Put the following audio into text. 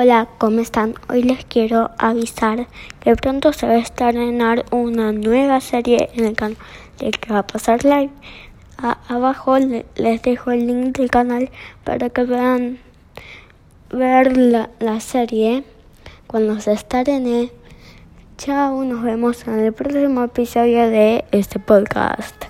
Hola, ¿cómo están? Hoy les quiero avisar que pronto se va a estrenar una nueva serie en el canal de que va a pasar live. abajo les dejo el link del canal para que puedan ver la, la serie cuando se estrene. Chao, nos vemos en el próximo episodio de este podcast.